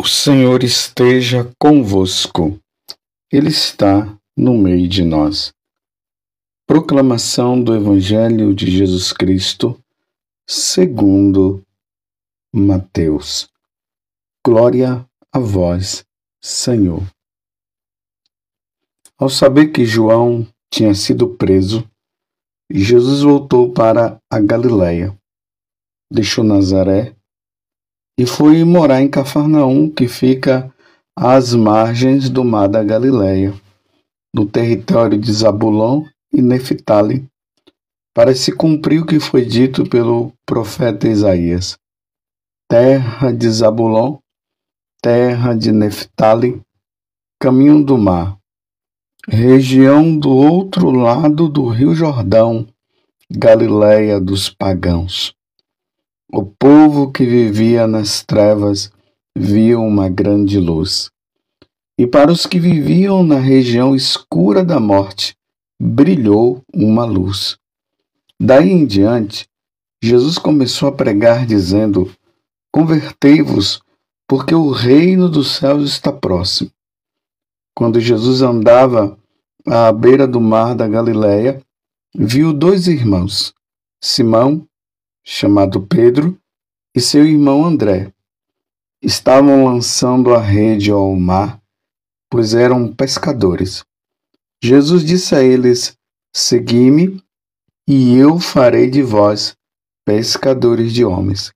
O Senhor esteja convosco, Ele está no meio de nós. Proclamação do Evangelho de Jesus Cristo, segundo Mateus. Glória a vós, Senhor. Ao saber que João tinha sido preso, Jesus voltou para a Galiléia. Deixou Nazaré e foi morar em Cafarnaum, que fica às margens do mar da Galileia, no território de Zabulon e Neftali, para se cumprir o que foi dito pelo profeta Isaías. Terra de Zabulon, terra de Neftali, caminho do mar, região do outro lado do rio Jordão, Galileia dos pagãos. O povo que vivia nas trevas viu uma grande luz. E para os que viviam na região escura da morte, brilhou uma luz. Daí em diante, Jesus começou a pregar, dizendo: Convertei-vos, porque o reino dos céus está próximo. Quando Jesus andava à beira do mar da Galileia, viu dois irmãos, Simão chamado Pedro, e seu irmão André. Estavam lançando a rede ao mar, pois eram pescadores. Jesus disse a eles: Segui-me, e eu farei de vós pescadores de homens.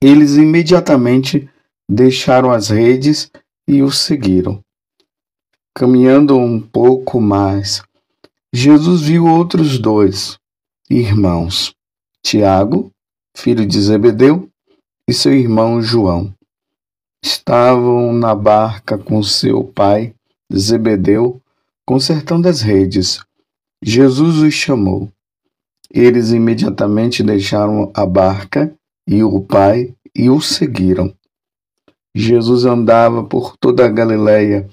Eles imediatamente deixaram as redes e o seguiram. Caminhando um pouco mais, Jesus viu outros dois irmãos, Tiago, filho de Zebedeu, e seu irmão João. Estavam na barca com seu pai, Zebedeu, consertando as redes. Jesus os chamou. Eles imediatamente deixaram a barca e o pai e o seguiram. Jesus andava por toda a Galiléia,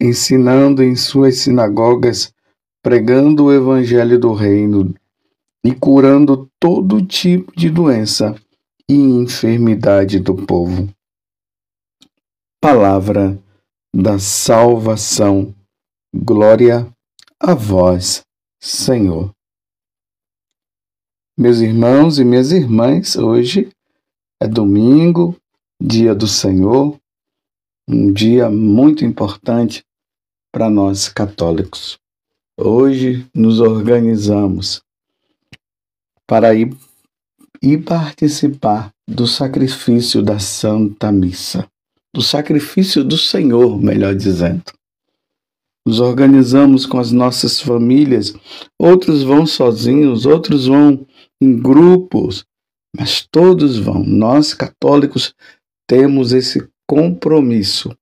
ensinando em suas sinagogas, pregando o evangelho do reino e curando todo tipo de doença e enfermidade do povo. Palavra da salvação. Glória a vós, Senhor. Meus irmãos e minhas irmãs, hoje é domingo, dia do Senhor, um dia muito importante para nós católicos. Hoje nos organizamos para ir, participar do sacrifício da Santa Missa, do sacrifício do Senhor, melhor dizendo. Nos organizamos com as nossas famílias, outros vão sozinhos, outros vão em grupos, mas todos vão. Nós católicos temos esse compromisso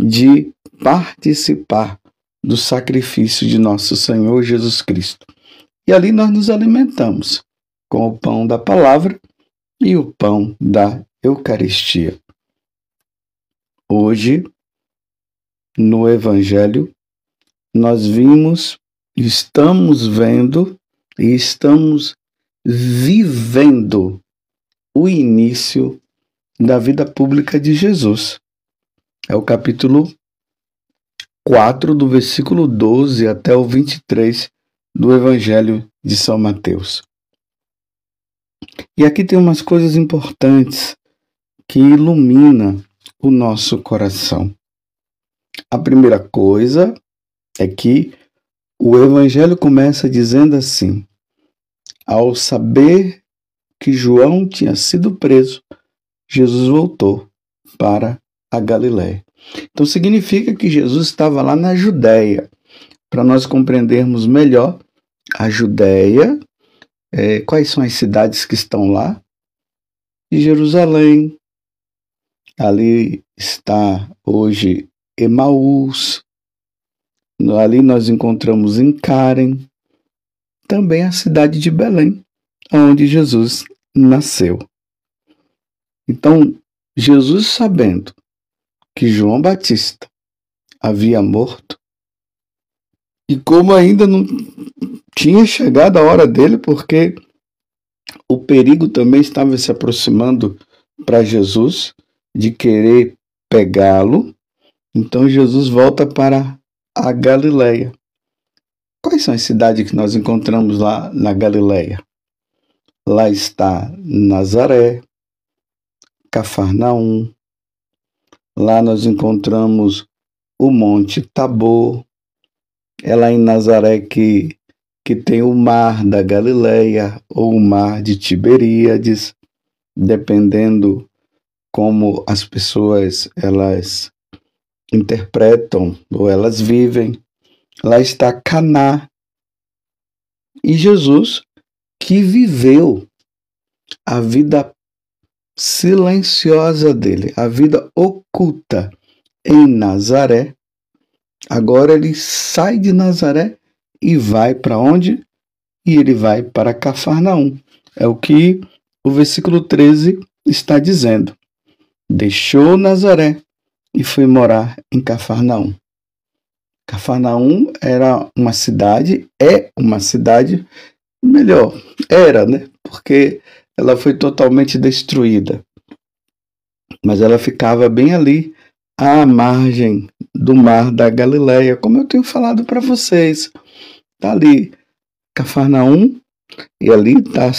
de participar do sacrifício de nosso Senhor Jesus Cristo. E ali nós nos alimentamos com o pão da palavra e o pão da Eucaristia. Hoje, no Evangelho, nós vimos, estamos vendo e estamos vivendo o início da vida pública de Jesus. É o capítulo 4, do versículo 12 até o 23 do Evangelho de São Mateus. E aqui tem umas coisas importantes que ilumina o nosso coração. A primeira coisa é que o evangelho começa dizendo assim: ao saber que João tinha sido preso, Jesus voltou para a Galiléia. Então significa que Jesus estava lá na Judéia. Para nós compreendermos melhor, a Judéia é, quais são as cidades que estão lá? Jerusalém. Ali está hoje Emaús. Ali nós encontramos em Karen. Também a cidade de Belém, onde Jesus nasceu. Então, Jesus sabendo que João Batista havia morto, e como ainda não tinha chegado a hora dele, porque o perigo também estava se aproximando para Jesus de querer pegá-lo, então Jesus volta para a Galileia. Quais são as cidades que nós encontramos lá na Galileia? Lá está Nazaré, Cafarnaum. Lá nós encontramos o Monte Tabor. É lá em Nazaré que, que tem o Mar da Galileia ou o Mar de Tiberíades, dependendo como as pessoas elas interpretam ou elas vivem. Lá está Caná. E Jesus que viveu a vida silenciosa dele, a vida oculta em Nazaré. Agora ele sai de Nazaré e vai para onde? E ele vai para Cafarnaum. É o que o versículo 13 está dizendo. Deixou Nazaré e foi morar em Cafarnaum. Cafarnaum era uma cidade, é uma cidade, melhor, era, né? Porque ela foi totalmente destruída. Mas ela ficava bem ali, à margem do mar da Galileia, como eu tenho falado para vocês. Tá ali Cafarnaum, e ali, tá,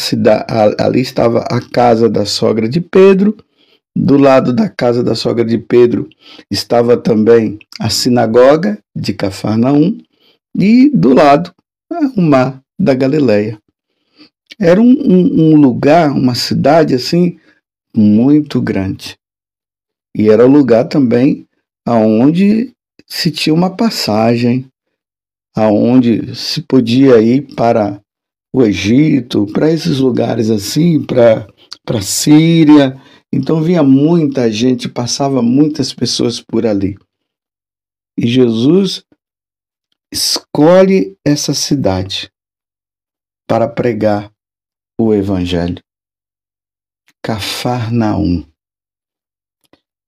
ali estava a casa da sogra de Pedro, do lado da casa da sogra de Pedro estava também a sinagoga de Cafarnaum e do lado o mar da Galileia. Era um, um, um lugar, uma cidade assim muito grande. E era o lugar também aonde se tinha uma passagem, aonde se podia ir para o Egito, para esses lugares assim, para para Síria, então vinha muita gente, passava muitas pessoas por ali. E Jesus escolhe essa cidade para pregar o Evangelho. Cafarnaum.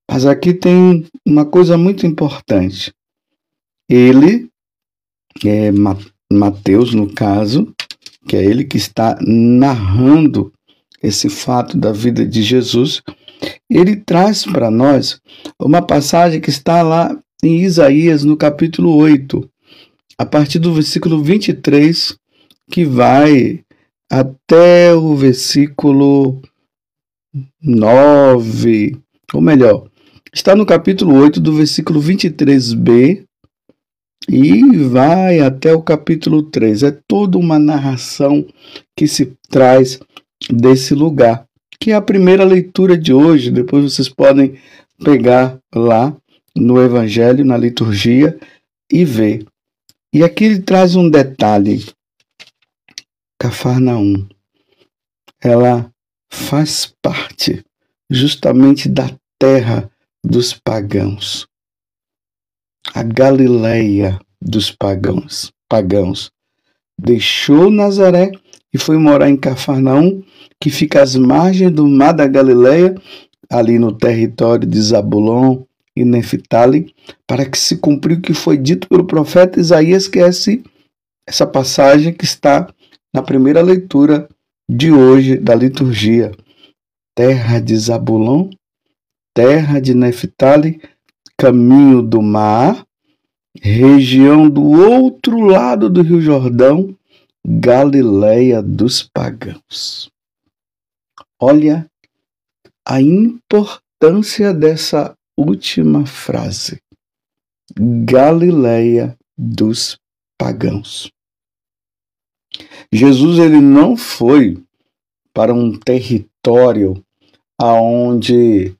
Mas aqui tem uma coisa muito importante. Ele, é Mateus no caso, que é ele que está narrando esse fato da vida de Jesus, ele traz para nós uma passagem que está lá em Isaías, no capítulo 8, a partir do versículo 23, que vai até o versículo 9, ou melhor, está no capítulo 8, do versículo 23b, e vai até o capítulo 3. É toda uma narração que se traz desse lugar, que é a primeira leitura de hoje. Depois vocês podem pegar lá no Evangelho, na liturgia e ver. E aqui ele traz um detalhe. Cafarnaum, ela faz parte justamente da terra dos pagãos. A Galileia dos pagãos, pagãos. Deixou Nazaré e foi morar em Cafarnaum, que fica às margens do mar da Galileia, ali no território de Zabulon e Neftali, para que se cumpriu o que foi dito pelo profeta Isaías, que é esse, essa passagem que está na primeira leitura de hoje da liturgia. Terra de Zabulon, terra de Neftali, caminho do mar, região do outro lado do Rio Jordão, Galileia dos pagãos. Olha a importância dessa última frase. Galileia dos pagãos. Jesus ele não foi para um território aonde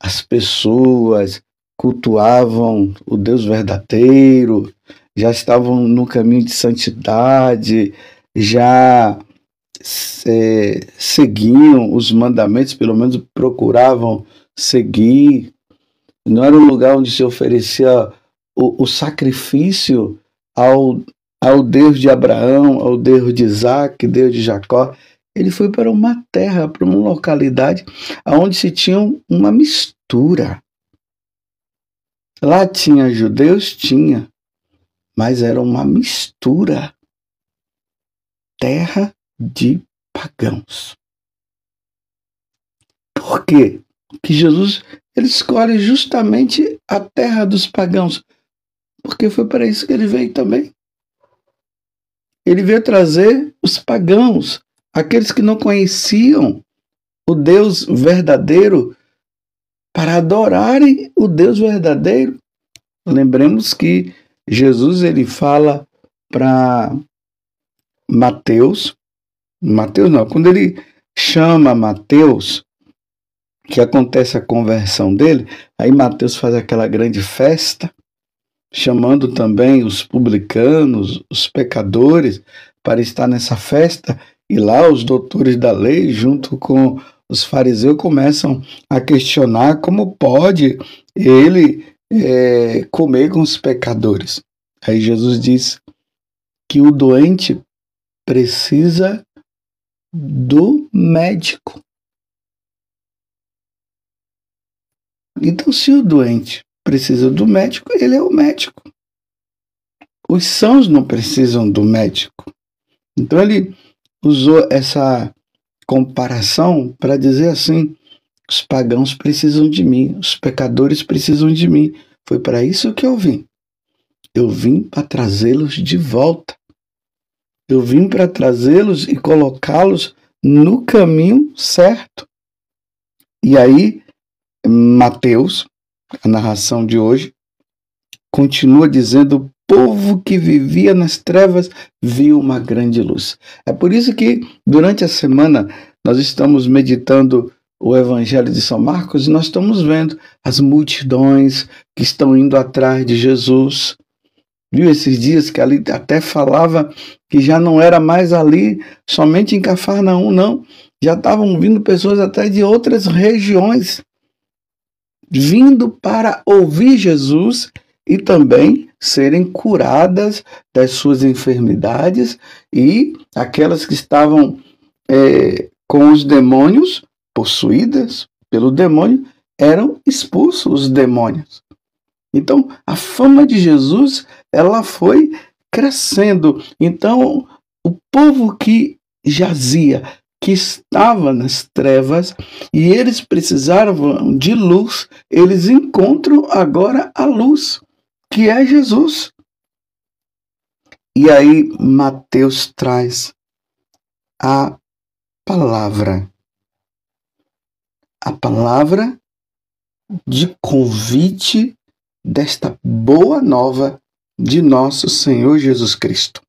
as pessoas cultuavam o Deus verdadeiro, já estavam no caminho de santidade, já é, seguiam os mandamentos, pelo menos procuravam seguir. Não era um lugar onde se oferecia o, o sacrifício ao, ao Deus de Abraão, ao Deus de Isaac, Deus de Jacó. Ele foi para uma terra, para uma localidade onde se tinha uma mistura. Lá tinha judeus? Tinha mas era uma mistura terra de pagãos. Por quê? Que Jesus ele escolhe justamente a terra dos pagãos, porque foi para isso que ele veio também. Ele veio trazer os pagãos, aqueles que não conheciam o Deus verdadeiro, para adorarem o Deus verdadeiro. Lembremos que Jesus ele fala para Mateus, Mateus não, quando ele chama Mateus, que acontece a conversão dele, aí Mateus faz aquela grande festa, chamando também os publicanos, os pecadores, para estar nessa festa, e lá os doutores da lei, junto com os fariseus, começam a questionar como pode ele é, comer com os pecadores. Aí Jesus diz que o doente precisa do médico. Então, se o doente precisa do médico, ele é o médico. Os sãos não precisam do médico. Então, ele usou essa comparação para dizer assim: os pagãos precisam de mim, os pecadores precisam de mim. Foi para isso que eu vim. Eu vim para trazê-los de volta. Eu vim para trazê-los e colocá-los no caminho certo. E aí, Mateus, a narração de hoje, continua dizendo: povo que vivia nas trevas viu uma grande luz. É por isso que, durante a semana, nós estamos meditando o Evangelho de São Marcos e nós estamos vendo as multidões que estão indo atrás de Jesus, Viu esses dias que ali até falava que já não era mais ali, somente em Cafarnaum, não. Já estavam vindo pessoas até de outras regiões, vindo para ouvir Jesus e também serem curadas das suas enfermidades e aquelas que estavam é, com os demônios, possuídas pelo demônio, eram expulsos os demônios. Então, a fama de Jesus, ela foi crescendo. Então, o povo que jazia, que estava nas trevas e eles precisavam de luz, eles encontram agora a luz, que é Jesus. E aí Mateus traz a palavra. A palavra de convite desta boa nova de nosso Senhor Jesus Cristo.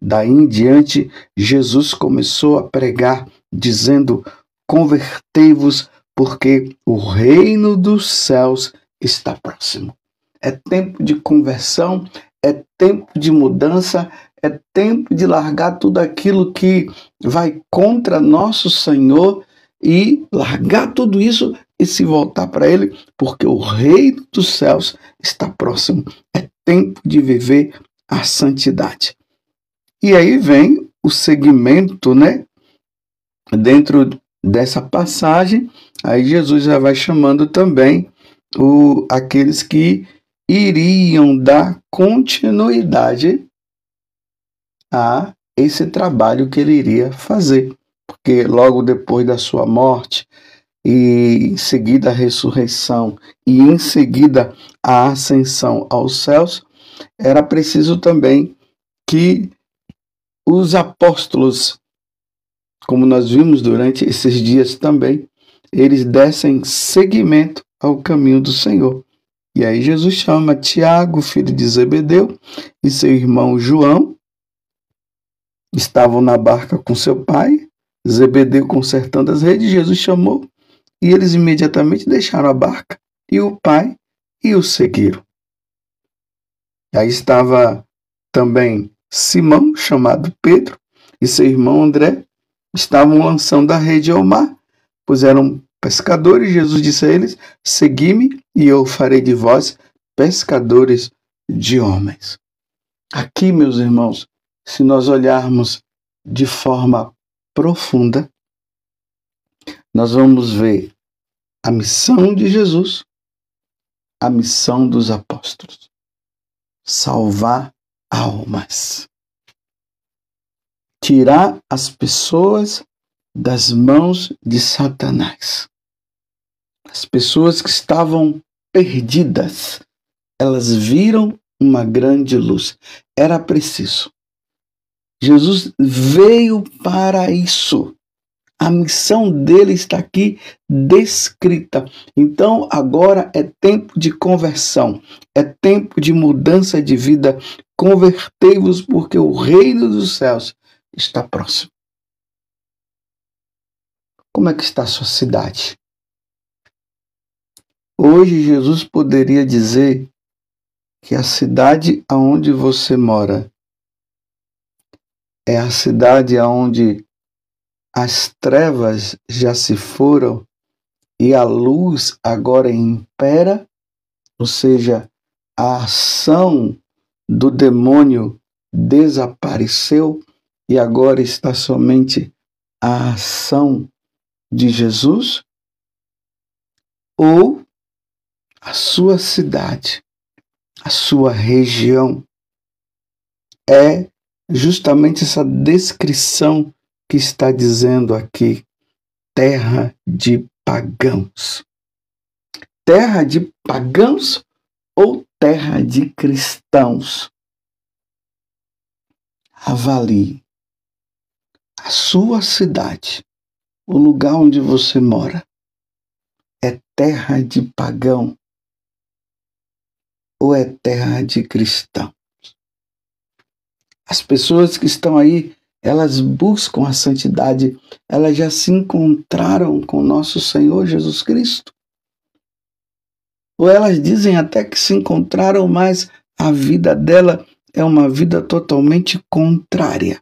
Daí em diante, Jesus começou a pregar, dizendo: Convertei-vos, porque o reino dos céus está próximo. É tempo de conversão, é tempo de mudança, é tempo de largar tudo aquilo que vai contra nosso Senhor e largar tudo isso e se voltar para Ele, porque o reino dos céus está próximo. É tempo de viver a santidade. E aí vem o segmento, né? Dentro dessa passagem, aí Jesus já vai chamando também o, aqueles que iriam dar continuidade a esse trabalho que ele iria fazer. Porque logo depois da sua morte, e em seguida a ressurreição e em seguida a ascensão aos céus, era preciso também que os apóstolos, como nós vimos durante esses dias também, eles dessem seguimento ao caminho do Senhor. E aí Jesus chama Tiago, filho de Zebedeu, e seu irmão João, estavam na barca com seu pai, Zebedeu consertando as redes, Jesus chamou e eles imediatamente deixaram a barca e o pai e o seguiram. Aí estava também Simão, chamado Pedro, e seu irmão André, estavam lançando a rede ao mar, pois eram pescadores. Jesus disse a eles: Segui-me, e eu farei de vós pescadores de homens. Aqui, meus irmãos, se nós olharmos de forma profunda, nós vamos ver a missão de Jesus, a missão dos apóstolos: salvar almas, tirar as pessoas das mãos de Satanás. As pessoas que estavam perdidas, elas viram uma grande luz. Era preciso. Jesus veio para isso. A missão dele está aqui descrita. Então, agora é tempo de conversão, é tempo de mudança de vida. Convertei-vos, porque o reino dos céus está próximo. Como é que está a sua cidade? Hoje, Jesus poderia dizer que a cidade aonde você mora é a cidade aonde as trevas já se foram e a luz agora impera, ou seja, a ação do demônio desapareceu e agora está somente a ação de Jesus? Ou a sua cidade, a sua região é justamente essa descrição que está dizendo aqui terra de pagãos. Terra de pagãos ou terra de cristãos? Avalie a sua cidade, o lugar onde você mora. É terra de pagão ou é terra de cristão? As pessoas que estão aí elas buscam a santidade, elas já se encontraram com nosso Senhor Jesus Cristo. Ou elas dizem até que se encontraram, mas a vida dela é uma vida totalmente contrária.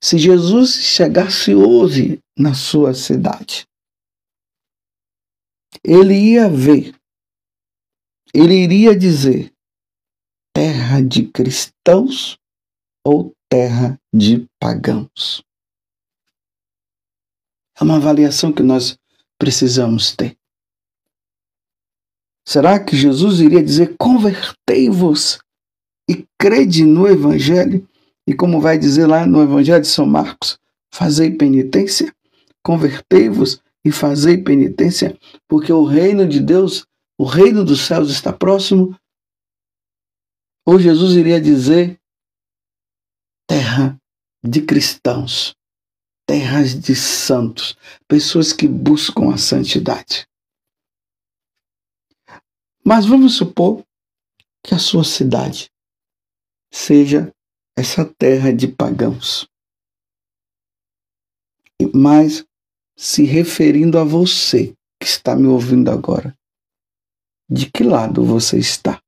Se Jesus chegasse hoje na sua cidade, ele ia ver, ele iria dizer: terra de cristãos ou terra de pagãos? É uma avaliação que nós precisamos ter. Será que Jesus iria dizer: convertei-vos e crede no Evangelho? E como vai dizer lá no Evangelho de São Marcos, fazei penitência? Convertei-vos e fazei penitência, porque o reino de Deus, o reino dos céus está próximo. Ou Jesus iria dizer: terra de cristãos, terras de santos, pessoas que buscam a santidade. Mas vamos supor que a sua cidade seja essa terra de pagãos. Mas se referindo a você que está me ouvindo agora, de que lado você está?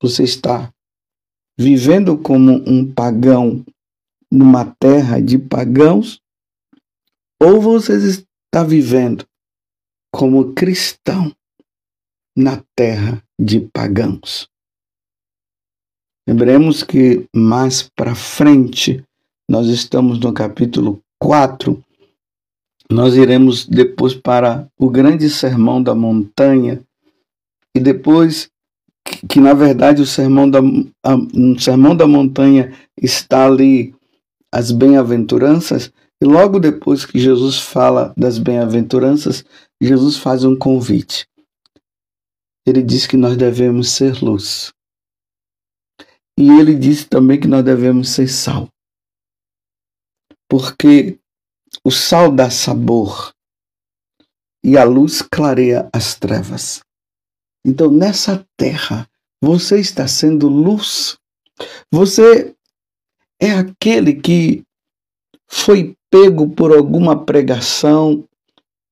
Você está vivendo como um pagão numa terra de pagãos, ou você está vivendo como cristão na terra de pagãos. Lembremos que mais para frente, nós estamos no capítulo 4, nós iremos depois para o grande sermão da montanha, e depois que, na verdade o sermão da, a, no sermão da montanha está ali as bem-aventuranças, e logo depois que Jesus fala das bem-aventuranças, Jesus faz um convite. Ele diz que nós devemos ser luz. E ele diz também que nós devemos ser sal. Porque o sal dá sabor e a luz clareia as trevas. Então, nessa terra, você está sendo luz. Você é aquele que foi pego por alguma pregação,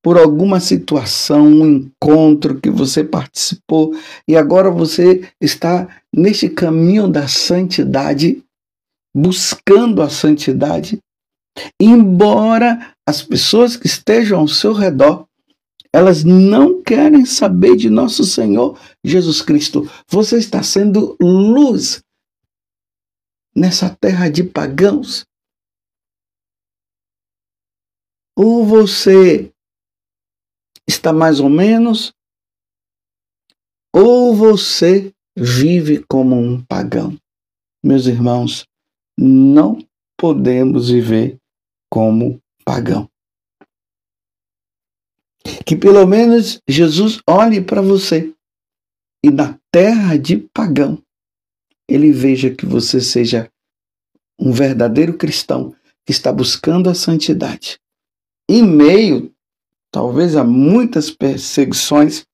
por alguma situação, um encontro que você participou e agora você está neste caminho da santidade, buscando a santidade, embora as pessoas que estejam ao seu redor elas não querem saber de nosso Senhor Jesus Cristo. Você está sendo luz nessa terra de pagãos. Ou você está mais ou menos, ou você vive como um pagão. Meus irmãos, não podemos viver como pagão. Que pelo menos Jesus olhe para você e na terra de pagão ele veja que você seja um verdadeiro cristão que está buscando a santidade. Em meio, talvez, a muitas perseguições,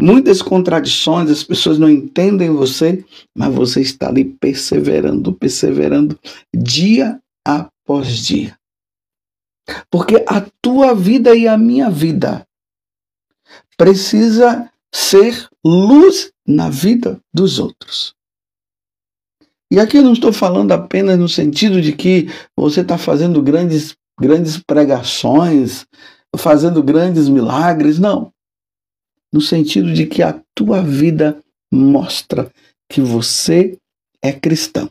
muitas contradições, as pessoas não entendem você, mas você está ali perseverando, perseverando dia após dia. Porque a tua vida e a minha vida precisa ser luz na vida dos outros. E aqui eu não estou falando apenas no sentido de que você está fazendo grandes, grandes pregações, fazendo grandes milagres, não. No sentido de que a tua vida mostra que você é cristão,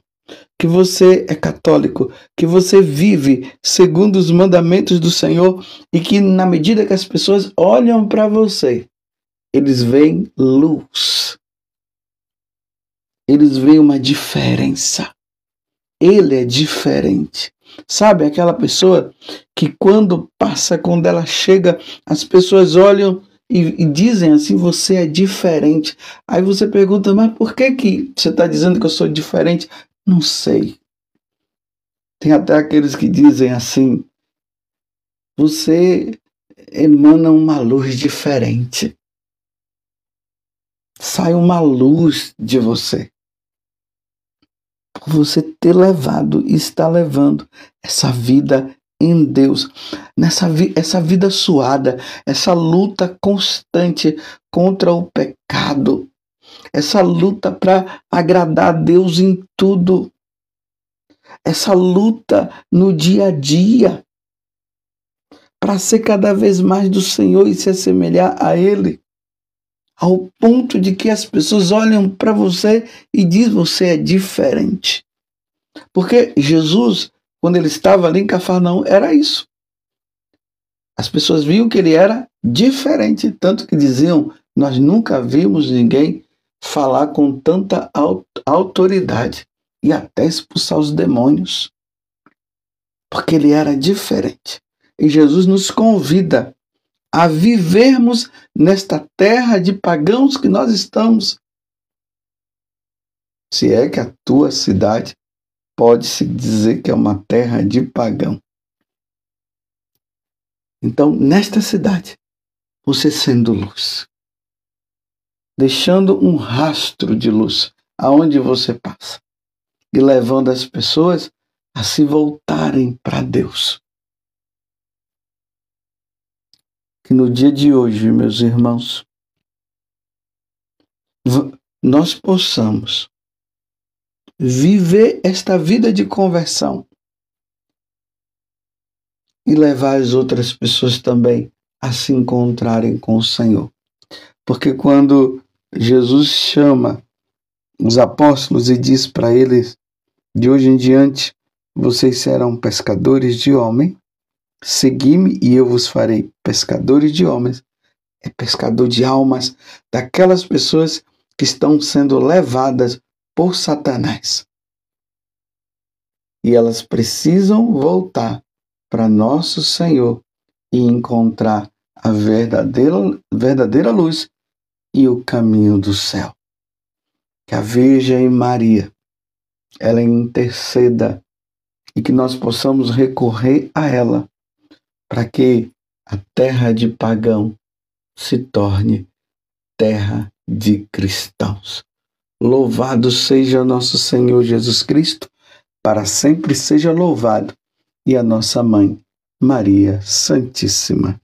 que você é católico, que você vive segundo os mandamentos do Senhor e que na medida que as pessoas olham para você, eles veem luz eles veem uma diferença. Ele é diferente. Sabe aquela pessoa que quando passa, quando ela chega, as pessoas olham e, e, dizem assim: você é diferente. Aí você pergunta, mas por que, que você está dizendo que eu sou diferente? Não sei. Tem até aqueles que dizem assim: você emana uma luz diferente. Sai uma luz de você por você ter levado e está levando essa vida em Deus, nessa vi essa vida suada, essa luta constante contra o pecado, essa luta para agradar a Deus em tudo, essa luta no dia a dia para ser cada vez mais do Senhor e se assemelhar a Ele ao ponto de que as pessoas olham para você e dizem você é diferente. Porque Jesus, quando ele estava ali em Cafarnaum, era isso. As pessoas viam que ele era diferente, tanto que diziam: Nós nunca vimos ninguém falar com tanta autoridade e até expulsar os demônios. Porque ele era diferente. E Jesus nos convida a vivermos nesta terra de pagãos que nós estamos. Se é que a tua cidade pode-se dizer que é uma terra de pagão. Então, nesta cidade, você sendo luz, deixando um rastro de luz aonde você passa e levando as pessoas a se voltarem para Deus. que no dia de hoje, meus irmãos, nós possamos viver esta vida de conversão e levar as outras pessoas também a se encontrarem com o Senhor. Porque quando Jesus chama os apóstolos e diz para eles: de hoje em diante vocês serão pescadores de homem, Segui-me e eu vos farei pescadores de homens. É pescador de almas daquelas pessoas que estão sendo levadas por Satanás. E elas precisam voltar para nosso Senhor e encontrar a verdadeira, verdadeira luz e o caminho do céu. Que a Virgem Maria, ela interceda e que nós possamos recorrer a ela para que a terra de pagão se torne terra de cristãos. Louvado seja nosso Senhor Jesus Cristo, para sempre seja louvado, e a nossa mãe, Maria Santíssima.